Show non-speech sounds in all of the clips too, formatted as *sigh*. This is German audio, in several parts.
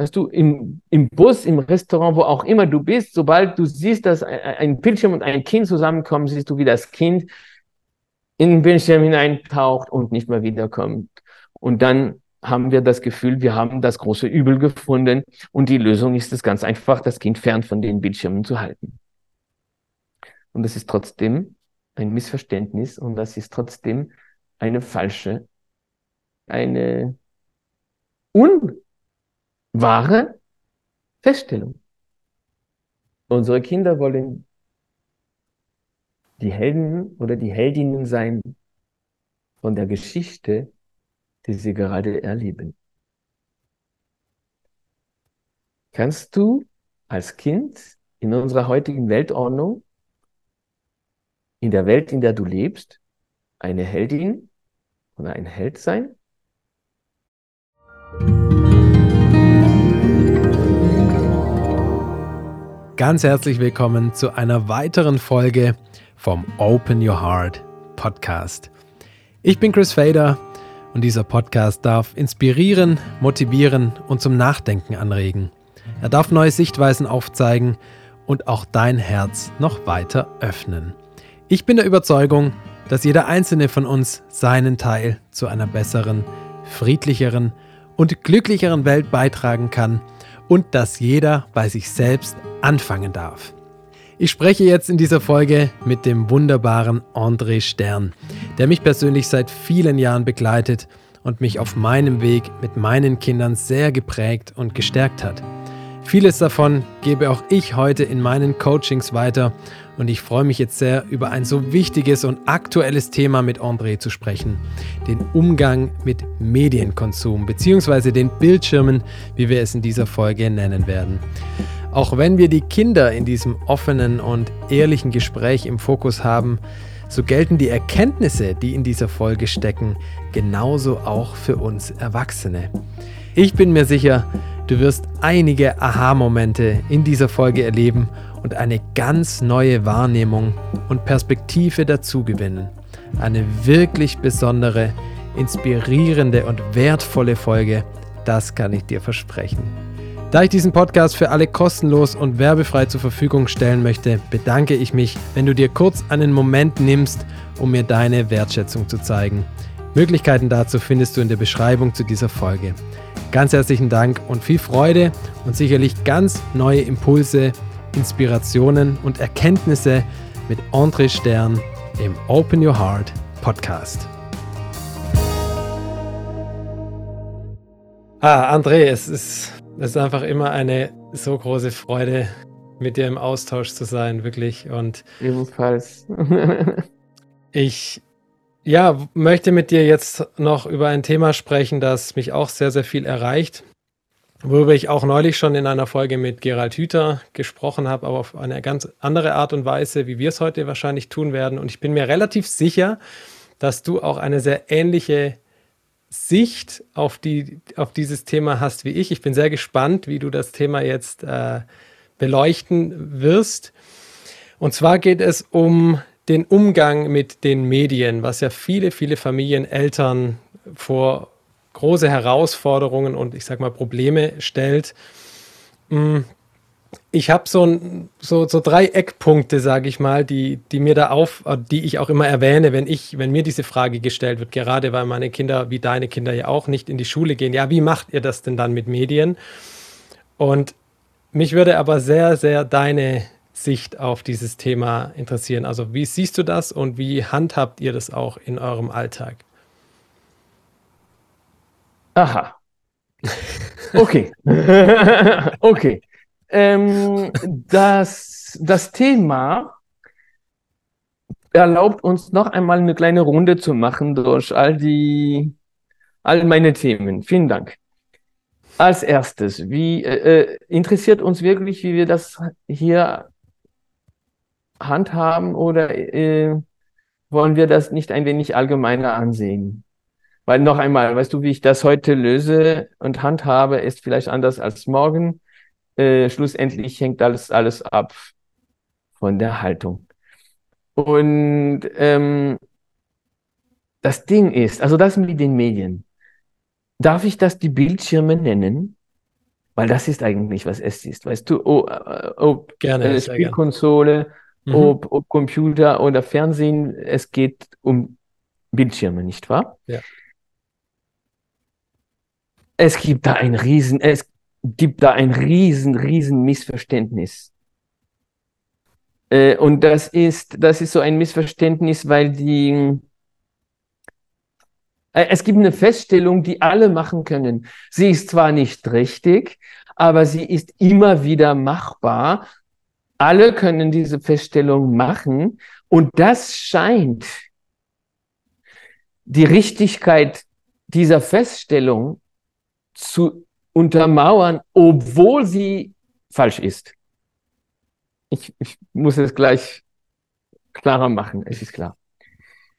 Weißt du, im, im Bus, im Restaurant, wo auch immer du bist, sobald du siehst, dass ein Bildschirm und ein Kind zusammenkommen, siehst du, wie das Kind in den Bildschirm hineintaucht und nicht mehr wiederkommt. Und dann haben wir das Gefühl, wir haben das große Übel gefunden und die Lösung ist es ganz einfach, das Kind fern von den Bildschirmen zu halten. Und das ist trotzdem ein Missverständnis und das ist trotzdem eine falsche, eine unwahre Feststellung. Unsere Kinder wollen die Helden oder die Heldinnen sein von der Geschichte, die sie gerade erleben. Kannst du als Kind in unserer heutigen Weltordnung, in der Welt, in der du lebst, eine Heldin oder ein Held sein? Ganz herzlich willkommen zu einer weiteren Folge vom Open Your Heart Podcast. Ich bin Chris Fader und dieser Podcast darf inspirieren, motivieren und zum Nachdenken anregen. Er darf neue Sichtweisen aufzeigen und auch dein Herz noch weiter öffnen. Ich bin der Überzeugung, dass jeder einzelne von uns seinen Teil zu einer besseren, friedlicheren und glücklicheren Welt beitragen kann und dass jeder bei sich selbst anfangen darf. Ich spreche jetzt in dieser Folge mit dem wunderbaren André Stern, der mich persönlich seit vielen Jahren begleitet und mich auf meinem Weg mit meinen Kindern sehr geprägt und gestärkt hat. Vieles davon gebe auch ich heute in meinen Coachings weiter und ich freue mich jetzt sehr, über ein so wichtiges und aktuelles Thema mit André zu sprechen, den Umgang mit Medienkonsum bzw. den Bildschirmen, wie wir es in dieser Folge nennen werden. Auch wenn wir die Kinder in diesem offenen und ehrlichen Gespräch im Fokus haben, so gelten die Erkenntnisse, die in dieser Folge stecken, genauso auch für uns Erwachsene. Ich bin mir sicher, du wirst einige Aha-Momente in dieser Folge erleben und eine ganz neue Wahrnehmung und Perspektive dazugewinnen. Eine wirklich besondere, inspirierende und wertvolle Folge, das kann ich dir versprechen. Da ich diesen Podcast für alle kostenlos und werbefrei zur Verfügung stellen möchte, bedanke ich mich, wenn du dir kurz einen Moment nimmst, um mir deine Wertschätzung zu zeigen. Möglichkeiten dazu findest du in der Beschreibung zu dieser Folge. Ganz herzlichen Dank und viel Freude und sicherlich ganz neue Impulse, Inspirationen und Erkenntnisse mit André Stern im Open Your Heart Podcast. Ah, André, es ist es ist einfach immer eine so große Freude, mit dir im Austausch zu sein, wirklich. Und ebenfalls. *laughs* ich ja, möchte mit dir jetzt noch über ein Thema sprechen, das mich auch sehr, sehr viel erreicht. Worüber ich auch neulich schon in einer Folge mit Gerald Hüther gesprochen habe, aber auf eine ganz andere Art und Weise, wie wir es heute wahrscheinlich tun werden. Und ich bin mir relativ sicher, dass du auch eine sehr ähnliche Sicht auf, die, auf dieses Thema hast wie ich. Ich bin sehr gespannt, wie du das Thema jetzt äh, beleuchten wirst. Und zwar geht es um den Umgang mit den Medien, was ja viele, viele Familien, Eltern vor große Herausforderungen und ich sag mal Probleme stellt. Ich habe so, so, so drei Eckpunkte, sage ich mal, die, die mir da auf, äh, die ich auch immer erwähne, wenn ich, wenn mir diese Frage gestellt wird, gerade weil meine Kinder, wie deine Kinder ja auch, nicht in die Schule gehen. Ja, wie macht ihr das denn dann mit Medien? Und mich würde aber sehr, sehr deine Sicht auf dieses Thema interessieren. Also wie siehst du das und wie handhabt ihr das auch in eurem Alltag? Aha. *laughs* Okay. *laughs* okay. Ähm, das, das Thema erlaubt uns noch einmal eine kleine Runde zu machen durch all die, all meine Themen. Vielen Dank. Als erstes, wie äh, äh interessiert uns wirklich, wie wir das hier handhaben oder äh, wollen wir das nicht ein wenig allgemeiner ansehen? Weil noch einmal, weißt du, wie ich das heute löse und handhabe, ist vielleicht anders als morgen. Äh, schlussendlich hängt alles, alles ab von der Haltung. Und ähm, das Ding ist, also das mit den Medien, darf ich das die Bildschirme nennen? Weil das ist eigentlich, was es ist. Weißt du, ob gerne, äh, Spielkonsole, mhm. ob, ob Computer oder Fernsehen, es geht um Bildschirme, nicht wahr? Ja. Es gibt da ein riesen, es gibt da ein riesen, riesen Missverständnis. Äh, und das ist, das ist so ein Missverständnis, weil die, äh, es gibt eine Feststellung, die alle machen können. Sie ist zwar nicht richtig, aber sie ist immer wieder machbar. Alle können diese Feststellung machen und das scheint die Richtigkeit dieser Feststellung zu untermauern, obwohl sie falsch ist. Ich, ich muss es gleich klarer machen, es ist klar.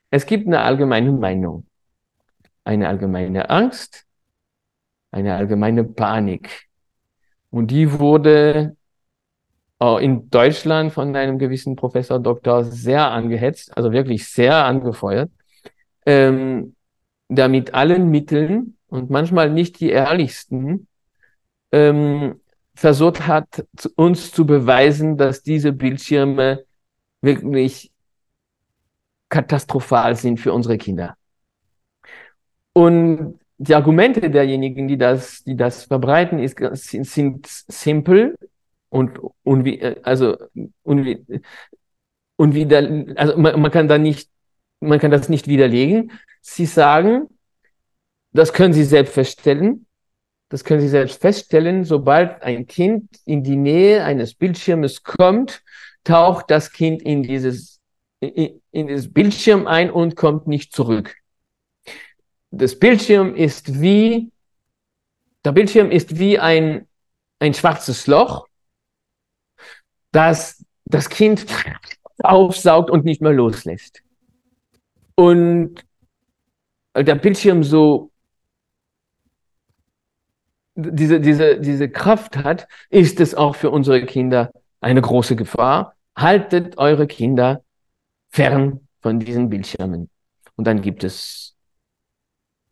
Es gibt eine allgemeine Meinung, eine allgemeine Angst, eine allgemeine Panik. Und die wurde in Deutschland von einem gewissen Professor Doktor sehr angehetzt, also wirklich sehr angefeuert, ähm, damit allen Mitteln und manchmal nicht die ehrlichsten ähm, versucht hat, uns zu beweisen, dass diese Bildschirme wirklich katastrophal sind für unsere Kinder. Und die Argumente derjenigen, die das, die das verbreiten, ist, sind, sind simpel und unwi also unwi unwider also man, man kann da nicht man kann das nicht widerlegen. Sie sagen, das können Sie selbst feststellen. Das können Sie selbst feststellen, sobald ein Kind in die Nähe eines Bildschirmes kommt, taucht das Kind in dieses, in, in dieses Bildschirm ein und kommt nicht zurück das Bildschirm ist wie, der Bildschirm ist wie ein, ein schwarzes Loch, das das Kind aufsaugt und nicht mehr loslässt. Und der Bildschirm so diese, diese, diese Kraft hat, ist es auch für unsere Kinder eine große Gefahr. Haltet eure Kinder fern von diesen Bildschirmen. Und dann gibt es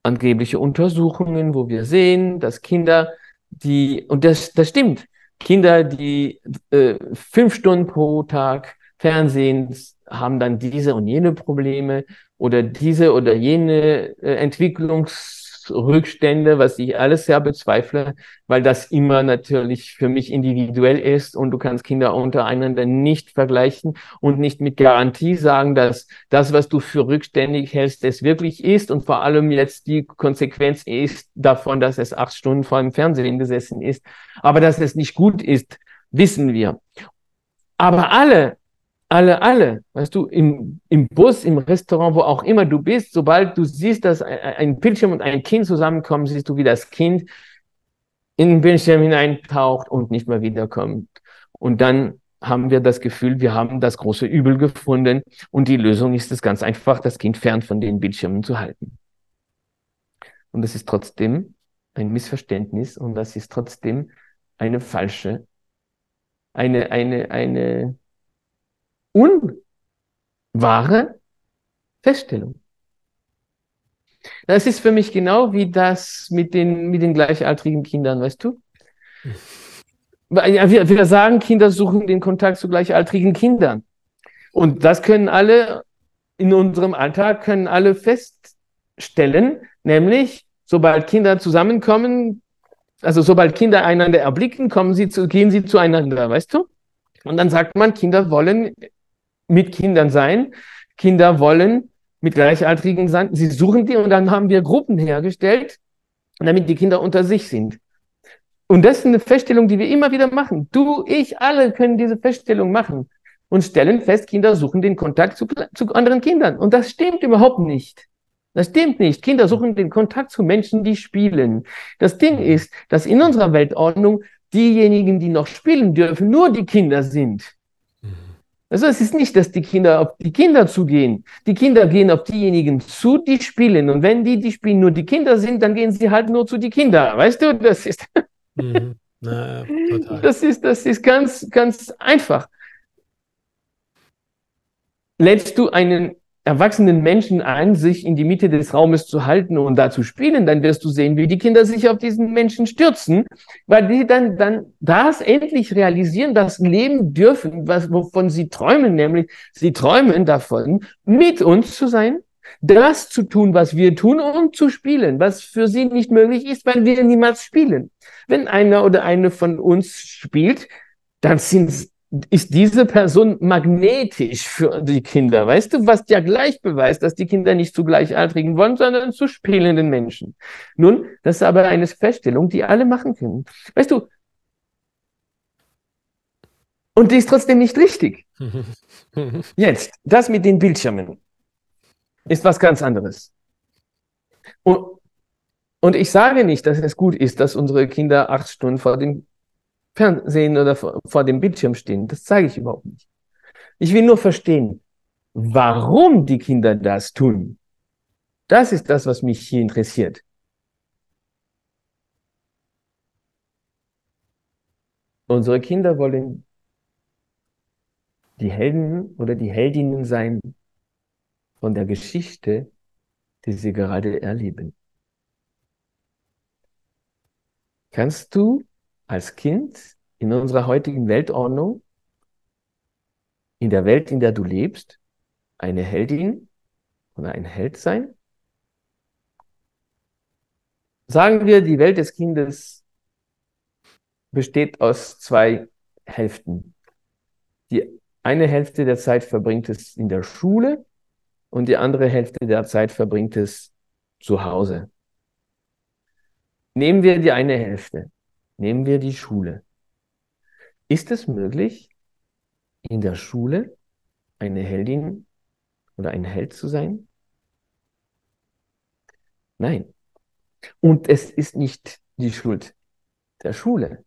angebliche Untersuchungen, wo wir sehen, dass Kinder, die, und das, das stimmt, Kinder, die äh, fünf Stunden pro Tag Fernsehen haben dann diese und jene Probleme oder diese oder jene äh, Entwicklungs Rückstände, was ich alles sehr bezweifle, weil das immer natürlich für mich individuell ist und du kannst Kinder untereinander nicht vergleichen und nicht mit Garantie sagen, dass das, was du für rückständig hältst, es wirklich ist und vor allem jetzt die Konsequenz ist davon, dass es acht Stunden vor dem Fernsehen gesessen ist. Aber dass es nicht gut ist, wissen wir. Aber alle alle, alle, weißt du, im, im Bus, im Restaurant, wo auch immer du bist, sobald du siehst, dass ein Bildschirm und ein Kind zusammenkommen, siehst du, wie das Kind in den Bildschirm hineintaucht und nicht mehr wiederkommt. Und dann haben wir das Gefühl, wir haben das große Übel gefunden und die Lösung ist es ganz einfach, das Kind fern von den Bildschirmen zu halten. Und das ist trotzdem ein Missverständnis und das ist trotzdem eine falsche, eine, eine, eine, unwahre Feststellung. Das ist für mich genau wie das mit den, mit den gleichaltrigen Kindern, weißt du? Wir, wir sagen, Kinder suchen den Kontakt zu gleichaltrigen Kindern. Und das können alle in unserem Alltag, können alle feststellen, nämlich, sobald Kinder zusammenkommen, also sobald Kinder einander erblicken, kommen sie zu, gehen sie zueinander, weißt du? Und dann sagt man, Kinder wollen mit Kindern sein. Kinder wollen mit Gleichaltrigen sein. Sie suchen die und dann haben wir Gruppen hergestellt, damit die Kinder unter sich sind. Und das ist eine Feststellung, die wir immer wieder machen. Du, ich, alle können diese Feststellung machen und stellen fest, Kinder suchen den Kontakt zu, zu anderen Kindern. Und das stimmt überhaupt nicht. Das stimmt nicht. Kinder suchen den Kontakt zu Menschen, die spielen. Das Ding ist, dass in unserer Weltordnung diejenigen, die noch spielen dürfen, nur die Kinder sind. Also es ist nicht, dass die Kinder auf die Kinder zugehen. Die Kinder gehen auf diejenigen zu, die spielen. Und wenn die, die spielen, nur die Kinder sind, dann gehen sie halt nur zu die Kinder. Weißt du, das ist, *laughs* mhm. Na, das ist, das ist ganz, ganz einfach. Lädst du einen erwachsenen Menschen ein, sich in die Mitte des Raumes zu halten und da zu spielen, dann wirst du sehen, wie die Kinder sich auf diesen Menschen stürzen, weil die dann, dann das endlich realisieren, das leben dürfen, was, wovon sie träumen, nämlich sie träumen davon, mit uns zu sein, das zu tun, was wir tun und zu spielen, was für sie nicht möglich ist, weil wir niemals spielen. Wenn einer oder eine von uns spielt, dann sind ist diese Person magnetisch für die Kinder. Weißt du, was ja gleich beweist, dass die Kinder nicht zu Gleichaltrigen wollen, sondern zu spielenden Menschen. Nun, das ist aber eine Feststellung, die alle machen können. Weißt du, und die ist trotzdem nicht richtig. *laughs* Jetzt, das mit den Bildschirmen ist was ganz anderes. Und, und ich sage nicht, dass es gut ist, dass unsere Kinder acht Stunden vor dem Fernsehen oder vor, vor dem Bildschirm stehen. Das zeige ich überhaupt nicht. Ich will nur verstehen, warum die Kinder das tun. Das ist das, was mich hier interessiert. Unsere Kinder wollen die Helden oder die Heldinnen sein von der Geschichte, die sie gerade erleben. Kannst du als Kind in unserer heutigen Weltordnung, in der Welt, in der du lebst, eine Heldin oder ein Held sein? Sagen wir, die Welt des Kindes besteht aus zwei Hälften. Die eine Hälfte der Zeit verbringt es in der Schule und die andere Hälfte der Zeit verbringt es zu Hause. Nehmen wir die eine Hälfte. Nehmen wir die Schule. Ist es möglich, in der Schule eine Heldin oder ein Held zu sein? Nein. Und es ist nicht die Schuld der Schule.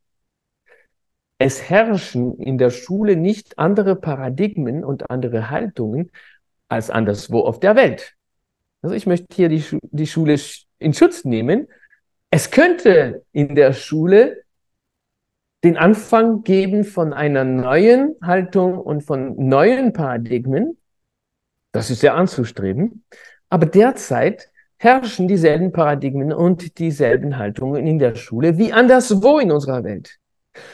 Es herrschen in der Schule nicht andere Paradigmen und andere Haltungen als anderswo auf der Welt. Also ich möchte hier die, Schu die Schule in Schutz nehmen. Es könnte in der Schule den Anfang geben von einer neuen Haltung und von neuen Paradigmen. Das ist ja anzustreben. Aber derzeit herrschen dieselben Paradigmen und dieselben Haltungen in der Schule wie anderswo in unserer Welt.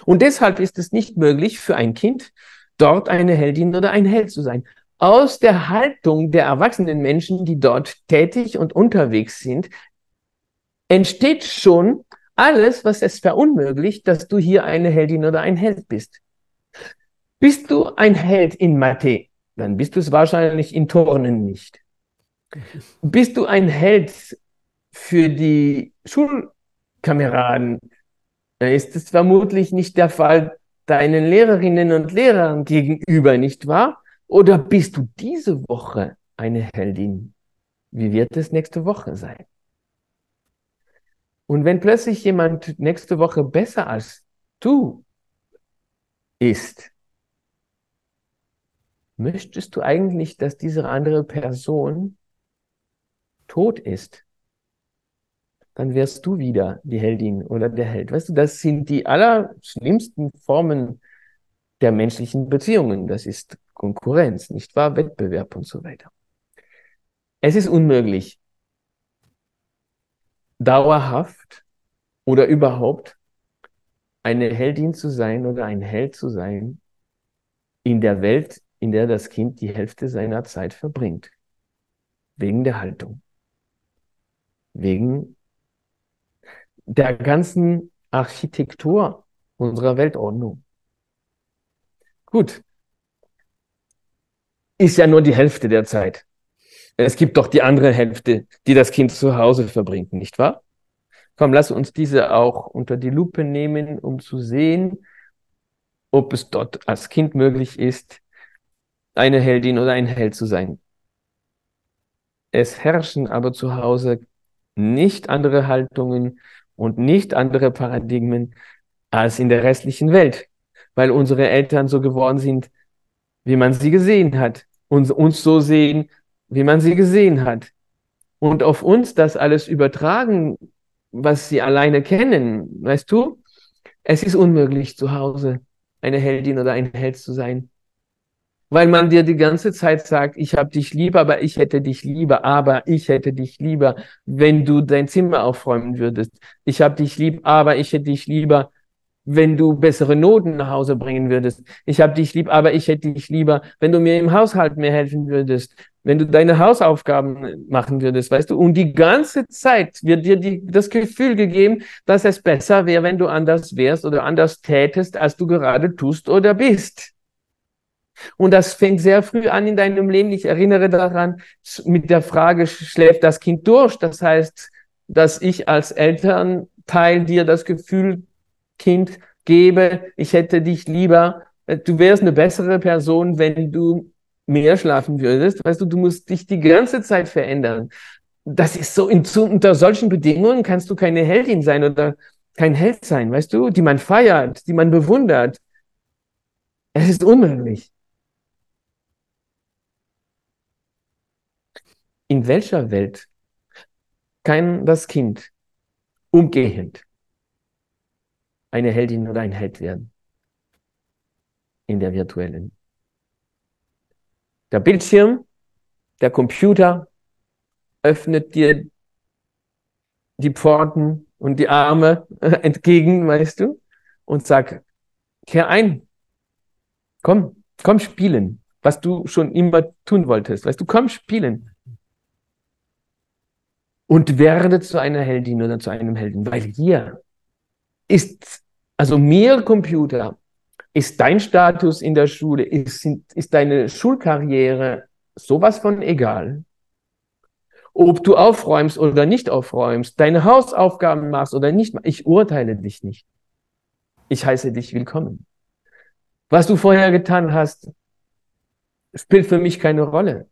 Und deshalb ist es nicht möglich für ein Kind, dort eine Heldin oder ein Held zu sein. Aus der Haltung der erwachsenen Menschen, die dort tätig und unterwegs sind, entsteht schon alles, was es verunmöglicht, dass du hier eine Heldin oder ein Held bist. Bist du ein Held in Mathe, dann bist du es wahrscheinlich in Turnen nicht. Bist du ein Held für die Schulkameraden, dann ist es vermutlich nicht der Fall deinen Lehrerinnen und Lehrern gegenüber, nicht wahr? Oder bist du diese Woche eine Heldin? Wie wird es nächste Woche sein? Und wenn plötzlich jemand nächste Woche besser als du ist, möchtest du eigentlich, dass diese andere Person tot ist? Dann wärst du wieder die Heldin oder der Held. Weißt du, das sind die allerschlimmsten Formen der menschlichen Beziehungen. Das ist Konkurrenz, nicht wahr? Wettbewerb und so weiter. Es ist unmöglich, dauerhaft oder überhaupt eine Heldin zu sein oder ein Held zu sein in der Welt, in der das Kind die Hälfte seiner Zeit verbringt. Wegen der Haltung. Wegen der ganzen Architektur unserer Weltordnung. Gut. Ist ja nur die Hälfte der Zeit. Es gibt doch die andere Hälfte, die das Kind zu Hause verbringt, nicht wahr? Komm, lass uns diese auch unter die Lupe nehmen, um zu sehen, ob es dort als Kind möglich ist, eine Heldin oder ein Held zu sein. Es herrschen aber zu Hause nicht andere Haltungen und nicht andere Paradigmen als in der restlichen Welt, weil unsere Eltern so geworden sind, wie man sie gesehen hat und uns so sehen, wie man sie gesehen hat. Und auf uns das alles übertragen, was sie alleine kennen, weißt du? Es ist unmöglich, zu Hause eine Heldin oder ein Held zu sein. weil man dir die ganze Zeit sagt, ich habe dich lieber, aber ich hätte dich lieber, aber ich hätte dich lieber, wenn du dein Zimmer aufräumen würdest. Ich habe dich lieb, aber ich hätte dich lieber, wenn du bessere Noten nach Hause bringen würdest. Ich habe dich lieb, aber ich hätte dich lieber, wenn du mir im Haushalt mehr helfen würdest, wenn du deine Hausaufgaben machen würdest, weißt du. Und die ganze Zeit wird dir die, das Gefühl gegeben, dass es besser wäre, wenn du anders wärst oder anders tätest, als du gerade tust oder bist. Und das fängt sehr früh an in deinem Leben. Ich erinnere daran mit der Frage, schläft das Kind durch? Das heißt, dass ich als Elternteil dir das Gefühl, Kind, gebe, ich hätte dich lieber, du wärst eine bessere Person, wenn du mehr schlafen würdest. Weißt du, du musst dich die ganze Zeit verändern. Das ist so, in, unter solchen Bedingungen kannst du keine Heldin sein oder kein Held sein, weißt du, die man feiert, die man bewundert. Es ist unmöglich. in welcher Welt kann das Kind umgehend eine Heldin oder ein Held werden? In der virtuellen. Der Bildschirm, der Computer öffnet dir die Pforten und die Arme *laughs* entgegen, weißt du, und sagt, kehr ein, komm, komm spielen, was du schon immer tun wolltest, weißt du, komm spielen und werde zu einer Heldin oder zu einem Helden, weil hier ist, also mir Computer, ist dein Status in der Schule, ist, ist deine Schulkarriere sowas von egal. Ob du aufräumst oder nicht aufräumst, deine Hausaufgaben machst oder nicht, ich urteile dich nicht. Ich heiße dich willkommen. Was du vorher getan hast, spielt für mich keine Rolle.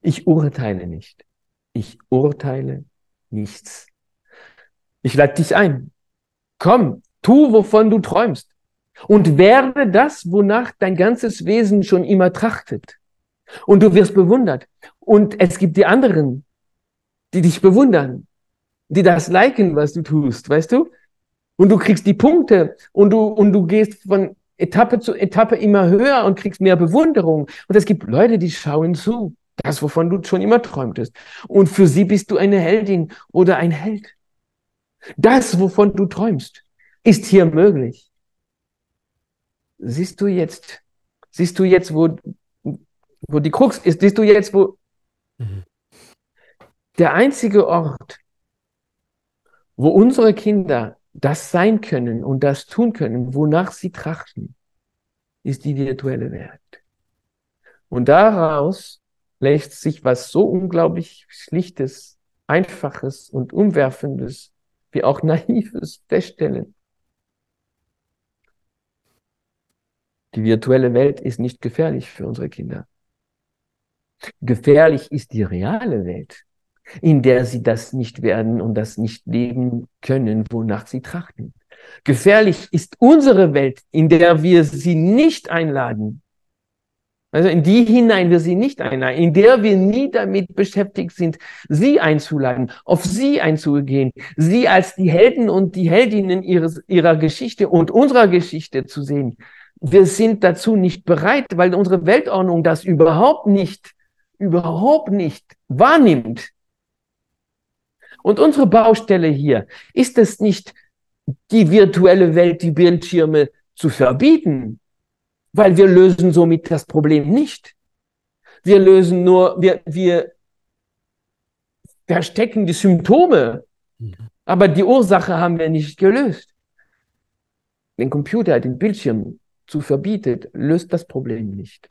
Ich urteile nicht. Ich urteile nichts. Ich lade dich ein. Komm, tu, wovon du träumst. Und werde das, wonach dein ganzes Wesen schon immer trachtet. Und du wirst bewundert. Und es gibt die anderen, die dich bewundern, die das liken, was du tust, weißt du? Und du kriegst die Punkte und du, und du gehst von Etappe zu Etappe immer höher und kriegst mehr Bewunderung. Und es gibt Leute, die schauen zu. Das, wovon du schon immer träumtest. Und für sie bist du eine Heldin oder ein Held. Das, wovon du träumst, ist hier möglich. Siehst du jetzt, siehst du jetzt, wo, wo die Krux ist, siehst du jetzt, wo mhm. der einzige Ort, wo unsere Kinder das sein können und das tun können, wonach sie trachten, ist die virtuelle Welt. Und daraus lässt sich was so unglaublich Schlichtes, Einfaches und Umwerfendes wie auch Naives feststellen. Die virtuelle Welt ist nicht gefährlich für unsere Kinder. Gefährlich ist die reale Welt, in der sie das nicht werden und das nicht leben können, wonach sie trachten. Gefährlich ist unsere Welt, in der wir sie nicht einladen, also in die hinein wir sie nicht einladen, in der wir nie damit beschäftigt sind, sie einzuladen, auf sie einzugehen, sie als die Helden und die Heldinnen ihres, ihrer Geschichte und unserer Geschichte zu sehen. Wir sind dazu nicht bereit, weil unsere Weltordnung das überhaupt nicht, überhaupt nicht wahrnimmt. Und unsere Baustelle hier ist es nicht, die virtuelle Welt, die Bildschirme zu verbieten, weil wir lösen somit das Problem nicht. Wir lösen nur, wir, wir verstecken die Symptome, mhm. aber die Ursache haben wir nicht gelöst. Den Computer, den Bildschirm zu verbietet, löst das Problem nicht.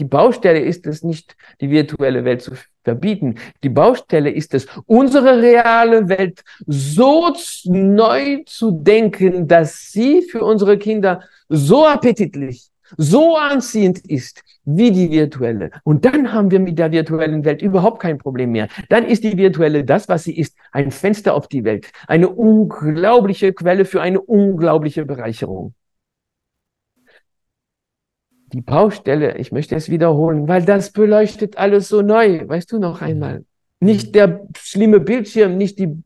Die Baustelle ist es nicht, die virtuelle Welt zu verbieten. Die Baustelle ist es, unsere reale Welt so neu zu denken, dass sie für unsere Kinder so appetitlich, so anziehend ist wie die virtuelle. Und dann haben wir mit der virtuellen Welt überhaupt kein Problem mehr. Dann ist die virtuelle das, was sie ist, ein Fenster auf die Welt, eine unglaubliche Quelle für eine unglaubliche Bereicherung. Die Baustelle, ich möchte es wiederholen, weil das beleuchtet alles so neu. Weißt du noch einmal? Nicht der schlimme Bildschirm, nicht die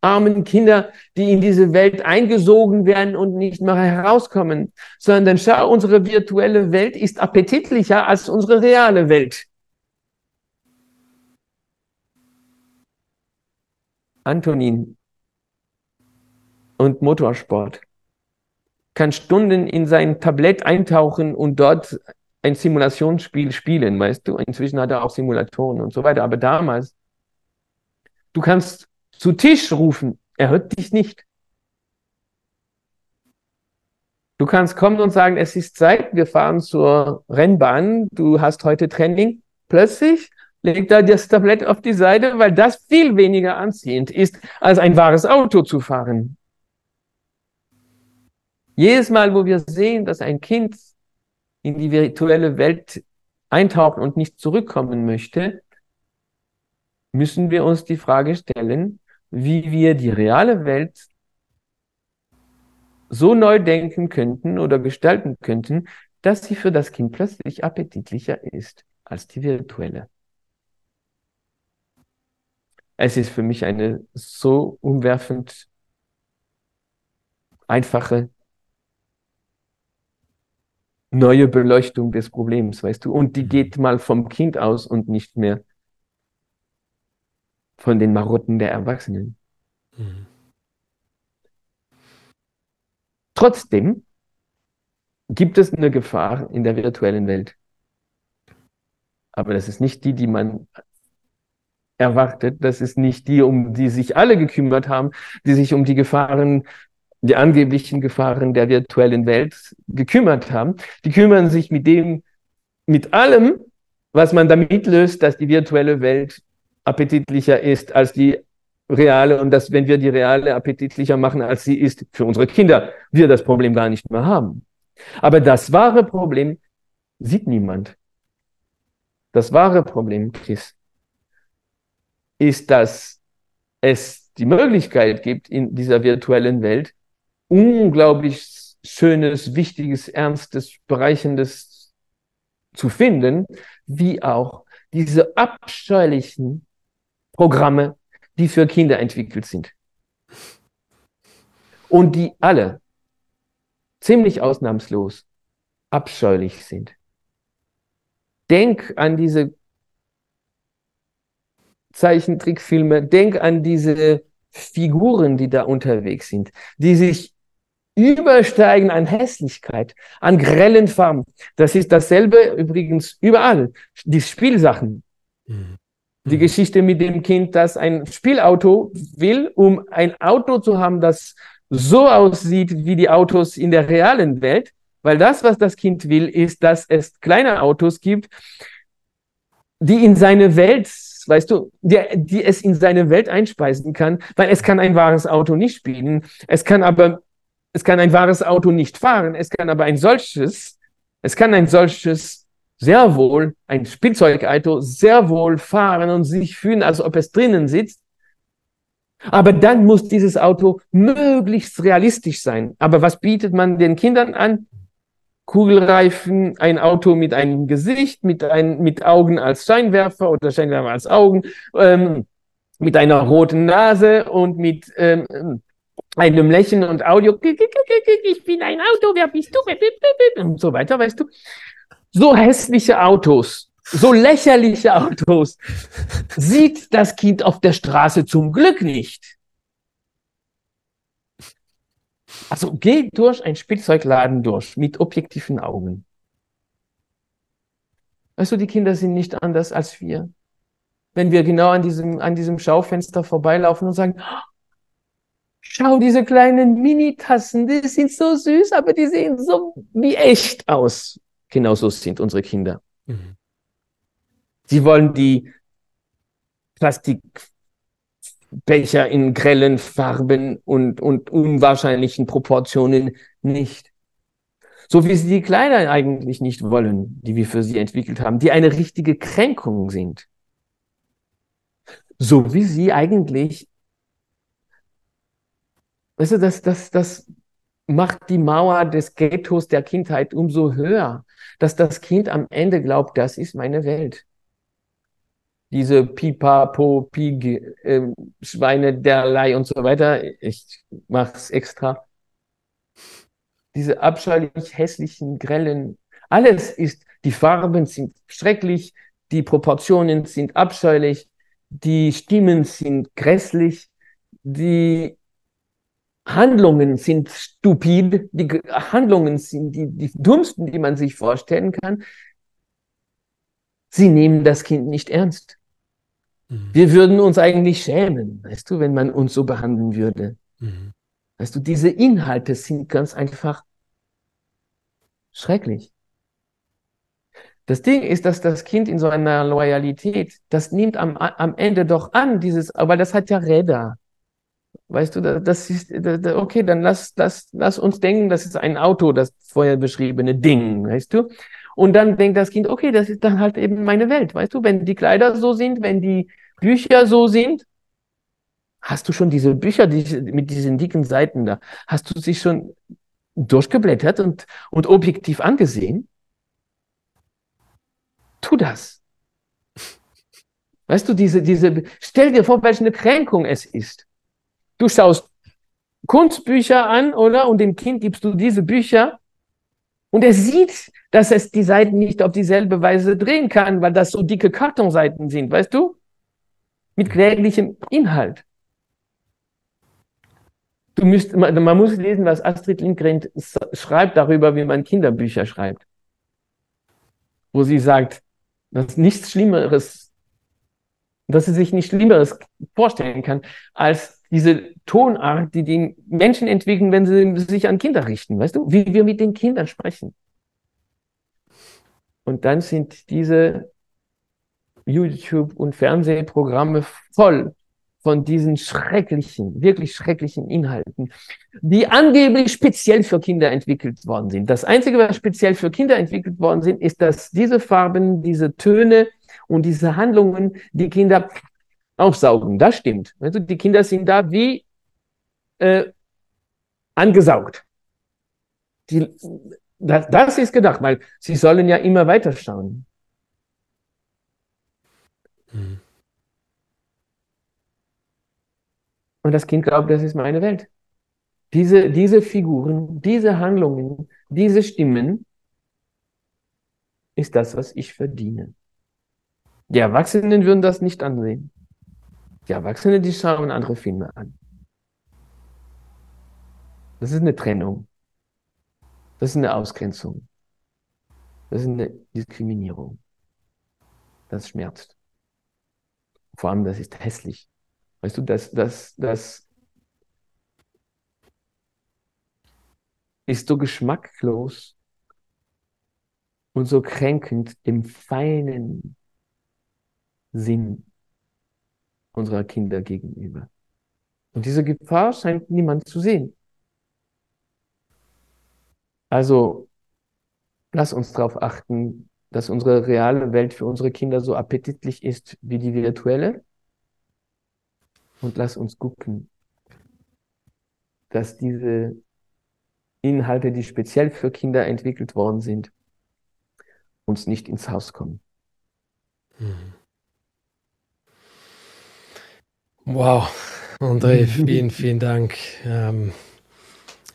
armen Kinder, die in diese Welt eingesogen werden und nicht mehr herauskommen, sondern schau, unsere virtuelle Welt ist appetitlicher als unsere reale Welt. Antonin und Motorsport kann Stunden in sein Tablett eintauchen und dort ein Simulationsspiel spielen, weißt du? Inzwischen hat er auch Simulatoren und so weiter. Aber damals, du kannst zu Tisch rufen, er hört dich nicht. Du kannst kommen und sagen, es ist Zeit, wir fahren zur Rennbahn, du hast heute Training. Plötzlich legt er das Tablett auf die Seite, weil das viel weniger anziehend ist, als ein wahres Auto zu fahren. Jedes Mal, wo wir sehen, dass ein Kind in die virtuelle Welt eintauchen und nicht zurückkommen möchte, müssen wir uns die Frage stellen, wie wir die reale Welt so neu denken könnten oder gestalten könnten, dass sie für das Kind plötzlich appetitlicher ist als die virtuelle. Es ist für mich eine so umwerfend einfache neue Beleuchtung des Problems, weißt du? Und die mhm. geht mal vom Kind aus und nicht mehr von den Marotten der Erwachsenen. Mhm. Trotzdem gibt es eine Gefahr in der virtuellen Welt. Aber das ist nicht die, die man erwartet. Das ist nicht die, um die sich alle gekümmert haben, die sich um die Gefahren die angeblichen Gefahren der virtuellen Welt gekümmert haben. Die kümmern sich mit dem, mit allem, was man damit löst, dass die virtuelle Welt appetitlicher ist als die reale und dass, wenn wir die reale appetitlicher machen, als sie ist für unsere Kinder, wir das Problem gar nicht mehr haben. Aber das wahre Problem sieht niemand. Das wahre Problem, Chris, ist, dass es die Möglichkeit gibt, in dieser virtuellen Welt unglaublich Schönes, Wichtiges, Ernstes, Bereichendes zu finden, wie auch diese abscheulichen Programme, die für Kinder entwickelt sind. Und die alle ziemlich ausnahmslos abscheulich sind. Denk an diese Zeichentrickfilme, denk an diese Figuren, die da unterwegs sind, die sich übersteigen an Hässlichkeit, an grellen Farben. Das ist dasselbe übrigens überall. Die Spielsachen. Mhm. Die mhm. Geschichte mit dem Kind, das ein Spielauto will, um ein Auto zu haben, das so aussieht wie die Autos in der realen Welt. Weil das, was das Kind will, ist, dass es kleine Autos gibt, die in seine Welt, weißt du, die, die es in seine Welt einspeisen kann, weil es kann ein wahres Auto nicht spielen. Es kann aber es kann ein wahres Auto nicht fahren, es kann aber ein solches, es kann ein solches sehr wohl, ein Spielzeugauto sehr wohl fahren und sich fühlen, als ob es drinnen sitzt. Aber dann muss dieses Auto möglichst realistisch sein. Aber was bietet man den Kindern an? Kugelreifen, ein Auto mit einem Gesicht, mit, ein, mit Augen als Scheinwerfer oder Scheinwerfer als Augen, ähm, mit einer roten Nase und mit ähm, einem Lächeln und Audio, ich bin ein Auto, wer bist du? Und so weiter, weißt du. So hässliche Autos, so lächerliche Autos sieht das Kind auf der Straße zum Glück nicht. Also geh durch ein Spielzeugladen durch mit objektiven Augen. Weißt du, die Kinder sind nicht anders als wir. Wenn wir genau an diesem, an diesem Schaufenster vorbeilaufen und sagen, Schau, diese kleinen Mini-Tassen, die sind so süß, aber die sehen so wie echt aus. Genauso sind unsere Kinder. Mhm. Sie wollen die Plastikbecher in grellen Farben und, und unwahrscheinlichen Proportionen nicht. So wie sie die Kleider eigentlich nicht wollen, die wir für sie entwickelt haben, die eine richtige Kränkung sind. So wie sie eigentlich Weißt du, das, das, das macht die Mauer des Ghettos der Kindheit umso höher, dass das Kind am Ende glaubt, das ist meine Welt. diese Pipa, Po, Pig, äh, Schweine, derlei und so weiter. Ich mache es extra. Diese abscheulich hässlichen, grellen, alles ist, die Farben sind schrecklich, die Proportionen sind abscheulich, die Stimmen sind grässlich, die Handlungen sind stupid, die Handlungen sind die, die dummsten, die man sich vorstellen kann. Sie nehmen das Kind nicht ernst. Mhm. Wir würden uns eigentlich schämen, weißt du, wenn man uns so behandeln würde. Mhm. Weißt du, diese Inhalte sind ganz einfach schrecklich. Das Ding ist, dass das Kind in so einer Loyalität, das nimmt am, am Ende doch an, dieses, aber das hat ja Räder. Weißt du, das ist, okay, dann lass, lass, lass uns denken, das ist ein Auto, das vorher beschriebene Ding, weißt du? Und dann denkt das Kind, okay, das ist dann halt eben meine Welt, weißt du, wenn die Kleider so sind, wenn die Bücher so sind, hast du schon diese Bücher die, mit diesen dicken Seiten da, hast du sie schon durchgeblättert und, und objektiv angesehen? Tu das. Weißt du, diese, diese, stell dir vor, welche Kränkung es ist. Du schaust Kunstbücher an, oder? Und dem Kind gibst du diese Bücher und er sieht, dass es die Seiten nicht auf dieselbe Weise drehen kann, weil das so dicke Kartonseiten sind, weißt du? Mit kläglichem Inhalt. Du müsst, man, man muss lesen, was Astrid Lindgren schreibt darüber, wie man Kinderbücher schreibt. Wo sie sagt, dass nichts Schlimmeres, dass sie sich nichts Schlimmeres vorstellen kann, als diese Tonart, die die Menschen entwickeln, wenn sie sich an Kinder richten, weißt du, wie wir mit den Kindern sprechen. Und dann sind diese YouTube- und Fernsehprogramme voll von diesen schrecklichen, wirklich schrecklichen Inhalten, die angeblich speziell für Kinder entwickelt worden sind. Das Einzige, was speziell für Kinder entwickelt worden sind, ist, dass diese Farben, diese Töne und diese Handlungen die Kinder aufsaugen. Das stimmt. Also die Kinder sind da wie äh, angesaugt. Die, das, das ist gedacht, weil sie sollen ja immer weiter schauen. Mhm. Und das Kind glaubt, das ist meine Welt. Diese, diese Figuren, diese Handlungen, diese Stimmen ist das, was ich verdiene. Die Erwachsenen würden das nicht ansehen. Die Erwachsenen, die schauen andere Filme an. Das ist eine Trennung. Das ist eine Ausgrenzung. Das ist eine Diskriminierung. Das schmerzt. Vor allem, das ist hässlich. Weißt du, das, das, das ist so geschmacklos und so kränkend dem feinen Sinn unserer Kinder gegenüber. Und diese Gefahr scheint niemand zu sehen. Also lass uns darauf achten, dass unsere reale Welt für unsere Kinder so appetitlich ist wie die virtuelle. Und lass uns gucken, dass diese Inhalte, die speziell für Kinder entwickelt worden sind, uns nicht ins Haus kommen. Mhm. Wow, André, *laughs* vielen, vielen Dank. Ähm,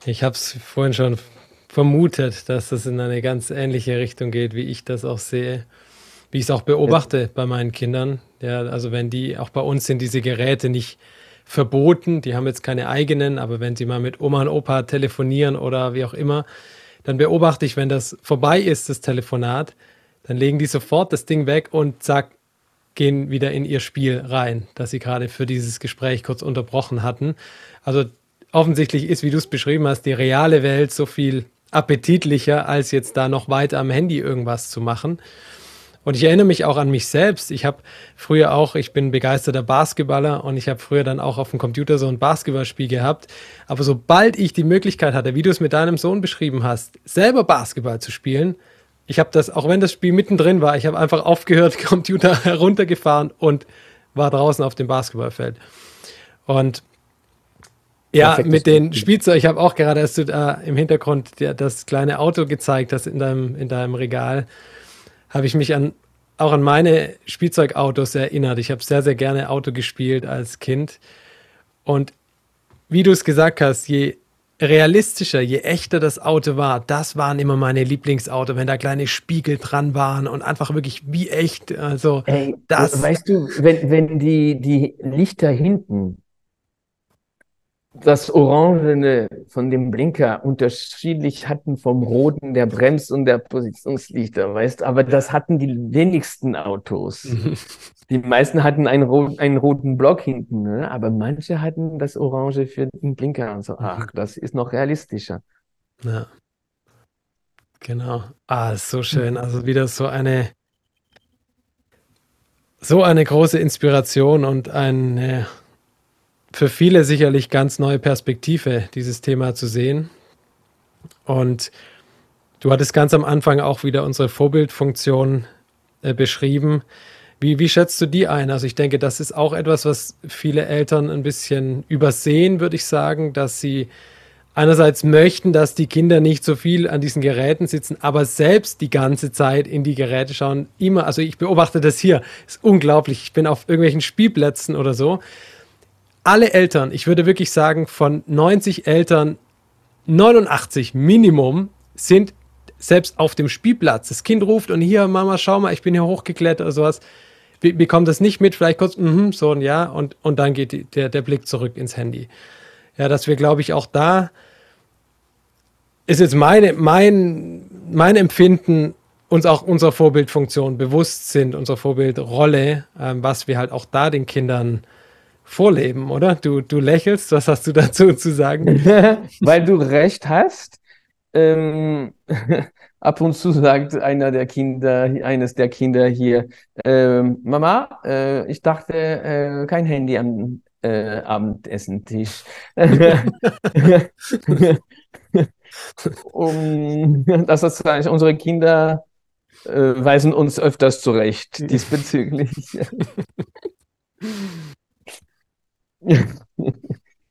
ich habe es vorhin schon vermutet, dass das in eine ganz ähnliche Richtung geht, wie ich das auch sehe, wie ich es auch beobachte ja. bei meinen Kindern. Ja, also wenn die, auch bei uns sind diese Geräte nicht verboten, die haben jetzt keine eigenen, aber wenn sie mal mit Oma und Opa telefonieren oder wie auch immer, dann beobachte ich, wenn das vorbei ist, das Telefonat, dann legen die sofort das Ding weg und zack, gehen wieder in ihr Spiel rein, das sie gerade für dieses Gespräch kurz unterbrochen hatten. Also offensichtlich ist, wie du es beschrieben hast, die reale Welt so viel appetitlicher, als jetzt da noch weiter am Handy irgendwas zu machen. Und ich erinnere mich auch an mich selbst. Ich habe früher auch, ich bin begeisterter Basketballer und ich habe früher dann auch auf dem Computer so ein Basketballspiel gehabt. Aber sobald ich die Möglichkeit hatte, wie du es mit deinem Sohn beschrieben hast, selber Basketball zu spielen, ich habe das, auch wenn das Spiel mittendrin war, ich habe einfach aufgehört, *laughs* Computer heruntergefahren und war draußen auf dem Basketballfeld. Und ja, mit den Spielzeug, ich habe auch gerade hast du da im Hintergrund das kleine Auto gezeigt, das in deinem, in deinem Regal, habe ich mich an auch an meine Spielzeugautos erinnert. Ich habe sehr, sehr gerne Auto gespielt als Kind. Und wie du es gesagt hast, je realistischer, je echter das Auto war, das waren immer meine Lieblingsauto, wenn da kleine Spiegel dran waren und einfach wirklich wie echt. Also Ey, das. Weißt du, wenn, wenn die, die Lichter hinten das Orangene von dem Blinker unterschiedlich hatten vom Roten der Brems- und der Positionslichter, weißt aber das hatten die wenigsten Autos. *laughs* die meisten hatten einen, rot, einen roten Block hinten, ne? aber manche hatten das Orange für den Blinker und so. Ach, das ist noch realistischer. Ja. Genau. Ah, ist so schön. Also wieder so eine so eine große Inspiration und ein für viele sicherlich ganz neue Perspektive, dieses Thema zu sehen. Und du hattest ganz am Anfang auch wieder unsere Vorbildfunktion äh, beschrieben. Wie, wie schätzt du die ein? Also ich denke, das ist auch etwas, was viele Eltern ein bisschen übersehen, würde ich sagen, dass sie einerseits möchten, dass die Kinder nicht so viel an diesen Geräten sitzen, aber selbst die ganze Zeit in die Geräte schauen. Immer, also ich beobachte das hier, ist unglaublich. Ich bin auf irgendwelchen Spielplätzen oder so alle Eltern, ich würde wirklich sagen, von 90 Eltern 89 Minimum sind selbst auf dem Spielplatz. Das Kind ruft und hier, Mama, schau mal, ich bin hier hochgeklettert oder sowas. Wir bekommen das nicht mit, vielleicht kurz, mm so ein Ja, und, und dann geht die, der, der Blick zurück ins Handy. Ja, dass wir, glaube ich, auch da ist jetzt meine, mein, mein Empfinden, uns auch unserer Vorbildfunktion bewusst sind, unserer Vorbildrolle, ähm, was wir halt auch da den Kindern vorleben, oder? Du, du lächelst, was hast du *laughs* dazu zu sagen? *laughs* Weil du recht hast. Ähm, *laughs* ab und zu sagt einer der Kinder, eines der Kinder hier, ähm, Mama, äh, ich dachte, äh, kein Handy am äh, Abendessentisch. um, das ist unsere Kinder äh, weisen uns öfters zurecht diesbezüglich.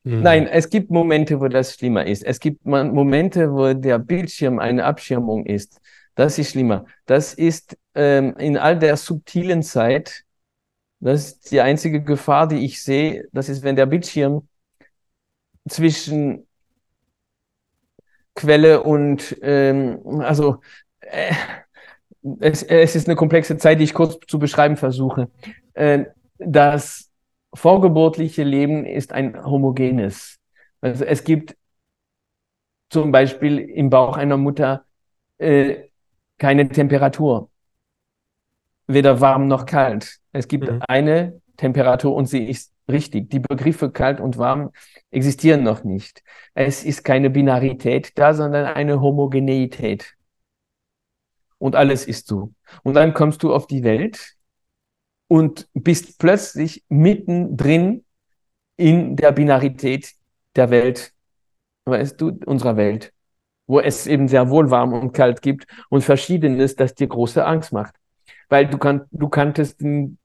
Nein, es gibt Momente, wo das schlimmer ist. Es gibt Momente, wo der Bildschirm eine Abschirmung ist. Das ist schlimmer. Das ist ähm, in all der subtilen Zeit, das ist die einzige Gefahr, die ich sehe. Das ist, wenn der Bildschirm zwischen Quelle und, ähm, also, äh, es, es ist eine komplexe Zeit, die ich kurz zu beschreiben versuche. Äh, dass vorgeburtliche Leben ist ein homogenes. Also es gibt zum Beispiel im Bauch einer Mutter äh, keine Temperatur, weder warm noch kalt. Es gibt mhm. eine Temperatur und sie ist richtig. Die Begriffe kalt und warm existieren noch nicht. Es ist keine Binarität da, sondern eine Homogeneität. Und alles ist so. Und dann kommst du auf die Welt und bist plötzlich mittendrin in der Binarität der Welt, weißt du, unserer Welt, wo es eben sehr wohl warm und kalt gibt und Verschiedenes, das dir große Angst macht. Weil du, kan du kanntest den,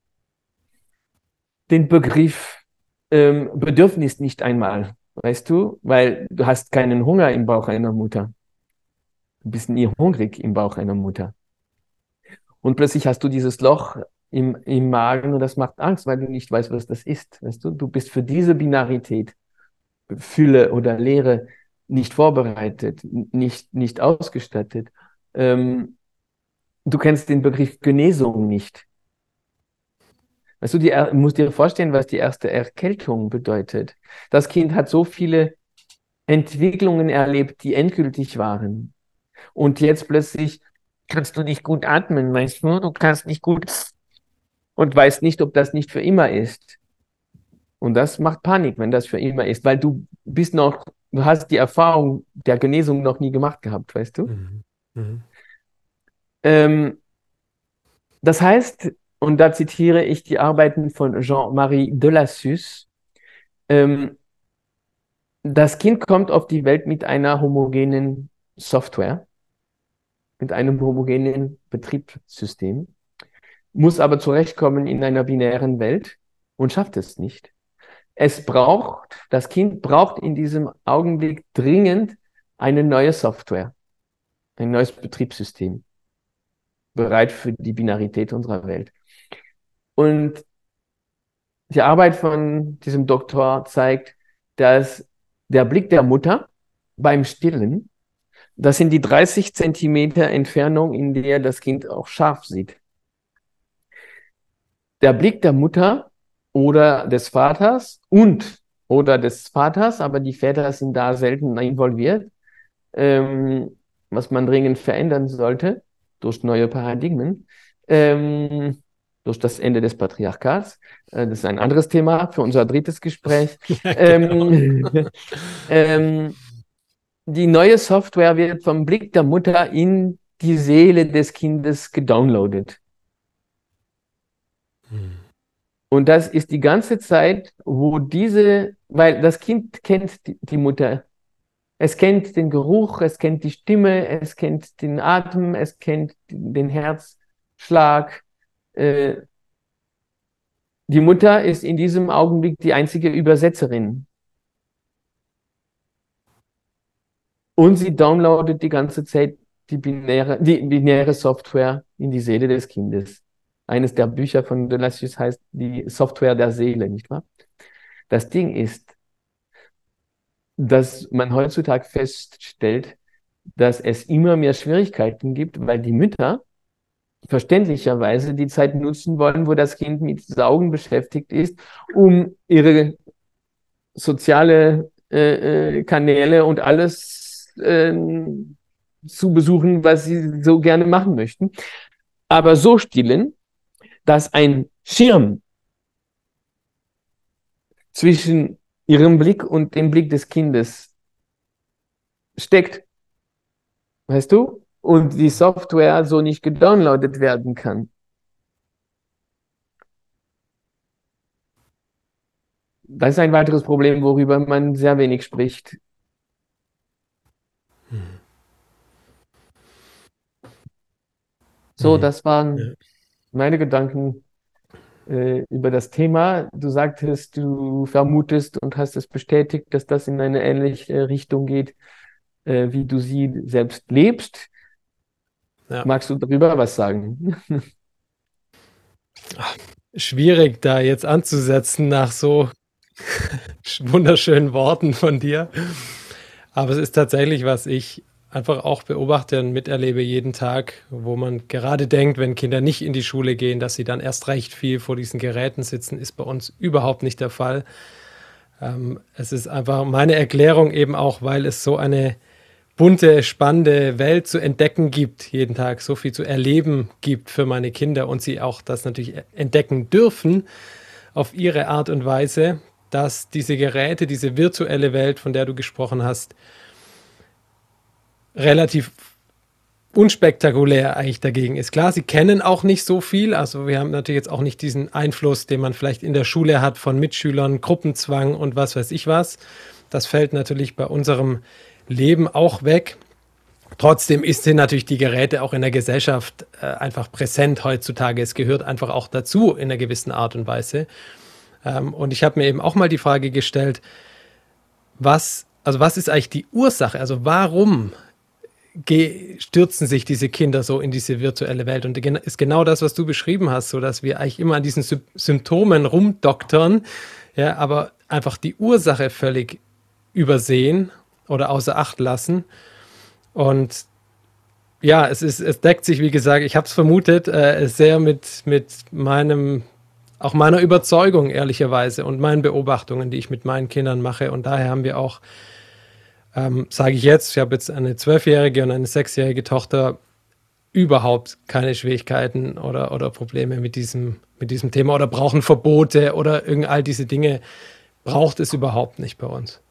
den Begriff ähm, Bedürfnis nicht einmal, weißt du, weil du hast keinen Hunger im Bauch einer Mutter. Du bist nie hungrig im Bauch einer Mutter. Und plötzlich hast du dieses Loch im, im Magen und das macht Angst, weil du nicht weißt, was das ist. Weißt du, du bist für diese Binarität, Fülle oder Leere, nicht vorbereitet, nicht, nicht ausgestattet. Ähm, du kennst den Begriff Genesung nicht. Weißt du, die, musst dir vorstellen, was die erste Erkältung bedeutet. Das Kind hat so viele Entwicklungen erlebt, die endgültig waren. Und jetzt plötzlich kannst du nicht gut atmen, weißt du? Du kannst nicht gut und weißt nicht, ob das nicht für immer ist. Und das macht Panik, wenn das für immer ist, weil du bist noch, du hast die Erfahrung der Genesung noch nie gemacht gehabt, weißt du? Mhm. Mhm. Ähm, das heißt, und da zitiere ich die Arbeiten von Jean-Marie Delassus, ähm, das Kind kommt auf die Welt mit einer homogenen Software, mit einem homogenen Betriebssystem muss aber zurechtkommen in einer binären Welt und schafft es nicht. Es braucht, das Kind braucht in diesem Augenblick dringend eine neue Software, ein neues Betriebssystem. bereit für die Binarität unserer Welt. Und die Arbeit von diesem Doktor zeigt, dass der Blick der Mutter beim Stillen, das sind die 30 Zentimeter Entfernung, in der das Kind auch scharf sieht. Der Blick der Mutter oder des Vaters und oder des Vaters, aber die Väter sind da selten involviert, ähm, was man dringend verändern sollte durch neue Paradigmen, ähm, durch das Ende des Patriarchats. Äh, das ist ein anderes Thema für unser drittes Gespräch. *laughs* Ja, genau. ähm, *laughs* ähm, die neue Software wird vom Blick der Mutter in die Seele des Kindes gedownloadet. Und das ist die ganze Zeit, wo diese, weil das Kind kennt die, die Mutter. Es kennt den Geruch, es kennt die Stimme, es kennt den Atem, es kennt den Herzschlag. Äh, die Mutter ist in diesem Augenblick die einzige Übersetzerin. Und sie downloadet die ganze Zeit die binäre, die binäre Software in die Seele des Kindes eines der Bücher von Deleuze heißt die Software der Seele, nicht wahr? Das Ding ist, dass man heutzutage feststellt, dass es immer mehr Schwierigkeiten gibt, weil die Mütter verständlicherweise die Zeit nutzen wollen, wo das Kind mit Saugen beschäftigt ist, um ihre soziale äh, äh Kanäle und alles äh, zu besuchen, was sie so gerne machen möchten. Aber so stillen, dass ein Schirm zwischen ihrem Blick und dem Blick des Kindes steckt. Weißt du? Und die Software so nicht gedownloadet werden kann. Das ist ein weiteres Problem, worüber man sehr wenig spricht. So, mhm. das waren meine Gedanken äh, über das Thema. Du sagtest, du vermutest und hast es bestätigt, dass das in eine ähnliche Richtung geht, äh, wie du sie selbst lebst. Ja. Magst du darüber was sagen? schwierig, da jetzt anzusetzen nach so *laughs* wunderschönen Worten von dir. Aber es ist tatsächlich, was ich einfach auch beobachte und miterlebe jeden Tag, wo man gerade denkt, wenn Kinder nicht in die Schule gehen, dass sie dann erst recht viel vor diesen Geräten sitzen, ist bei uns überhaupt nicht der Fall. Ähm, es ist einfach meine Erklärung eben auch, weil es so eine bunte, spannende Welt zu entdecken gibt, jeden Tag so viel zu erleben gibt für meine Kinder und sie auch das natürlich entdecken dürfen auf ihre Art und Weise, dass diese Geräte, diese virtuelle Welt, von der du gesprochen hast, relativ unspektakulär eigentlich dagegen ist. Klar, sie kennen auch nicht so viel. Also wir haben natürlich jetzt auch nicht diesen Einfluss, den man vielleicht in der Schule hat von Mitschülern, Gruppenzwang und was weiß ich was. Das fällt natürlich bei unserem Leben auch weg. Trotzdem ist sind natürlich die Geräte auch in der Gesellschaft äh, einfach präsent heutzutage. Es gehört einfach auch dazu in einer gewissen Art und Weise. Ähm, und ich habe mir eben auch mal die Frage gestellt, was, also was ist eigentlich die Ursache? Also warum stürzen sich diese Kinder so in diese virtuelle Welt. Und ist genau das, was du beschrieben hast, so dass wir eigentlich immer an diesen Sy Symptomen rumdoktern, ja, aber einfach die Ursache völlig übersehen oder außer Acht lassen. Und ja, es ist, es deckt sich, wie gesagt, ich habe es vermutet, äh, sehr mit, mit meinem, auch meiner Überzeugung, ehrlicherweise, und meinen Beobachtungen, die ich mit meinen Kindern mache. Und daher haben wir auch ähm, sage ich jetzt, ich habe jetzt eine zwölfjährige und eine sechsjährige Tochter, überhaupt keine Schwierigkeiten oder, oder Probleme mit diesem, mit diesem Thema oder brauchen Verbote oder irgend all diese Dinge braucht es überhaupt nicht bei uns.